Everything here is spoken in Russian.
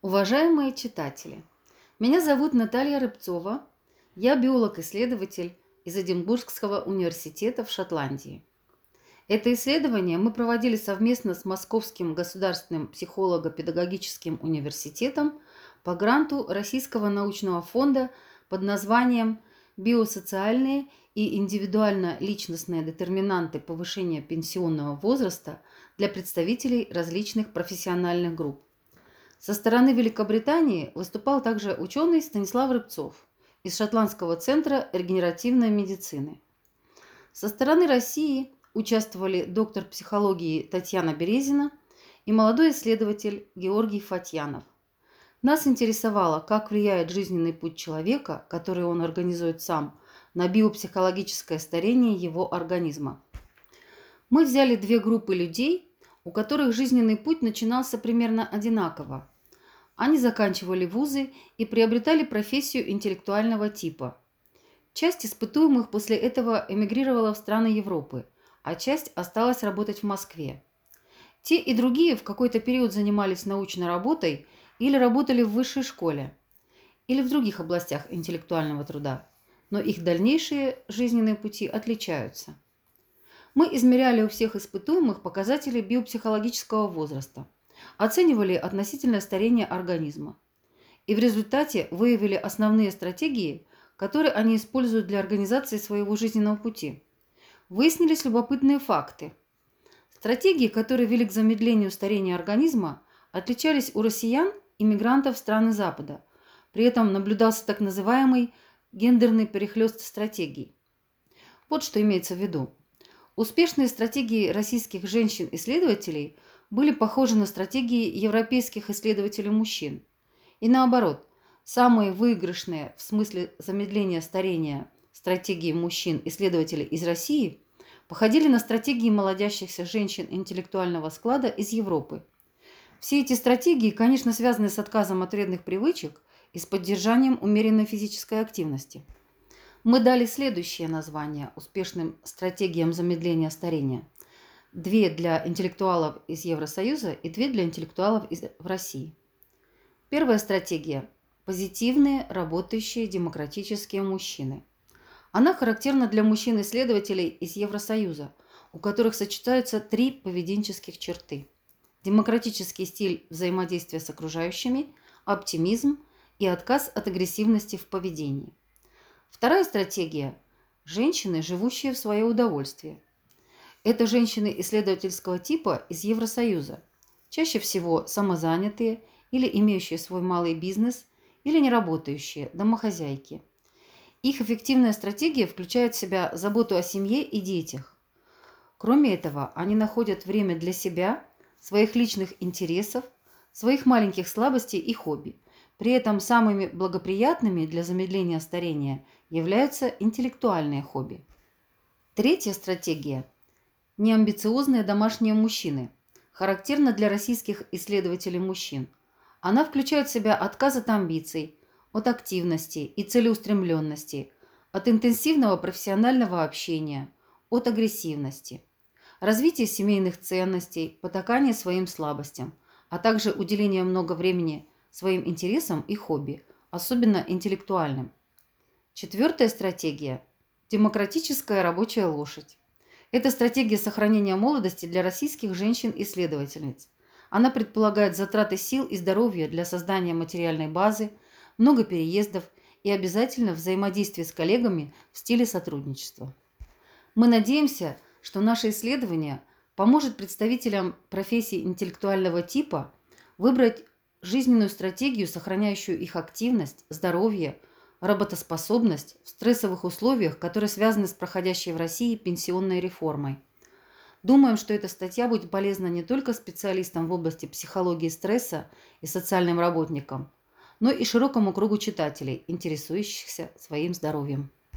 Уважаемые читатели, меня зовут Наталья Рыбцова, я биолог-исследователь из Эдинбургского университета в Шотландии. Это исследование мы проводили совместно с Московским государственным психолого-педагогическим университетом по гранту Российского научного фонда под названием «Биосоциальные и индивидуально-личностные детерминанты повышения пенсионного возраста для представителей различных профессиональных групп». Со стороны Великобритании выступал также ученый Станислав Рыбцов из Шотландского центра регенеративной медицины. Со стороны России участвовали доктор психологии Татьяна Березина и молодой исследователь Георгий Фатьянов. Нас интересовало, как влияет жизненный путь человека, который он организует сам, на биопсихологическое старение его организма. Мы взяли две группы людей, у которых жизненный путь начинался примерно одинаково. Они заканчивали вузы и приобретали профессию интеллектуального типа. Часть испытуемых после этого эмигрировала в страны Европы, а часть осталась работать в Москве. Те и другие в какой-то период занимались научной работой или работали в высшей школе, или в других областях интеллектуального труда, но их дальнейшие жизненные пути отличаются. Мы измеряли у всех испытуемых показатели биопсихологического возраста, оценивали относительное старение организма и в результате выявили основные стратегии, которые они используют для организации своего жизненного пути. Выяснились любопытные факты. Стратегии, которые вели к замедлению старения организма, отличались у россиян и мигрантов страны Запада. При этом наблюдался так называемый гендерный перехлёст стратегий. Вот что имеется в виду. Успешные стратегии российских женщин-исследователей были похожи на стратегии европейских исследователей-мужчин. И наоборот, самые выигрышные в смысле замедления старения стратегии мужчин-исследователей из России походили на стратегии молодящихся женщин интеллектуального склада из Европы. Все эти стратегии, конечно, связаны с отказом от вредных привычек и с поддержанием умеренной физической активности – мы дали следующее название успешным стратегиям замедления старения. Две для интеллектуалов из Евросоюза и две для интеллектуалов из, в России. Первая стратегия – позитивные, работающие, демократические мужчины. Она характерна для мужчин-исследователей из Евросоюза, у которых сочетаются три поведенческих черты. Демократический стиль взаимодействия с окружающими, оптимизм и отказ от агрессивности в поведении. Вторая стратегия – женщины, живущие в свое удовольствие. Это женщины исследовательского типа из Евросоюза, чаще всего самозанятые или имеющие свой малый бизнес, или неработающие, домохозяйки. Их эффективная стратегия включает в себя заботу о семье и детях. Кроме этого, они находят время для себя, своих личных интересов, своих маленьких слабостей и хобби – при этом самыми благоприятными для замедления старения являются интеллектуальные хобби. Третья стратегия – неамбициозные домашние мужчины, характерна для российских исследователей мужчин. Она включает в себя отказ от амбиций, от активности и целеустремленности, от интенсивного профессионального общения, от агрессивности, развитие семейных ценностей, потакание своим слабостям, а также уделение много времени – своим интересам и хобби, особенно интеллектуальным. Четвертая стратегия – демократическая рабочая лошадь. Это стратегия сохранения молодости для российских женщин-исследовательниц. Она предполагает затраты сил и здоровья для создания материальной базы, много переездов и обязательно взаимодействие с коллегами в стиле сотрудничества. Мы надеемся, что наше исследование поможет представителям профессий интеллектуального типа выбрать жизненную стратегию, сохраняющую их активность, здоровье, работоспособность в стрессовых условиях, которые связаны с проходящей в России пенсионной реформой. Думаем, что эта статья будет полезна не только специалистам в области психологии стресса и социальным работникам, но и широкому кругу читателей, интересующихся своим здоровьем.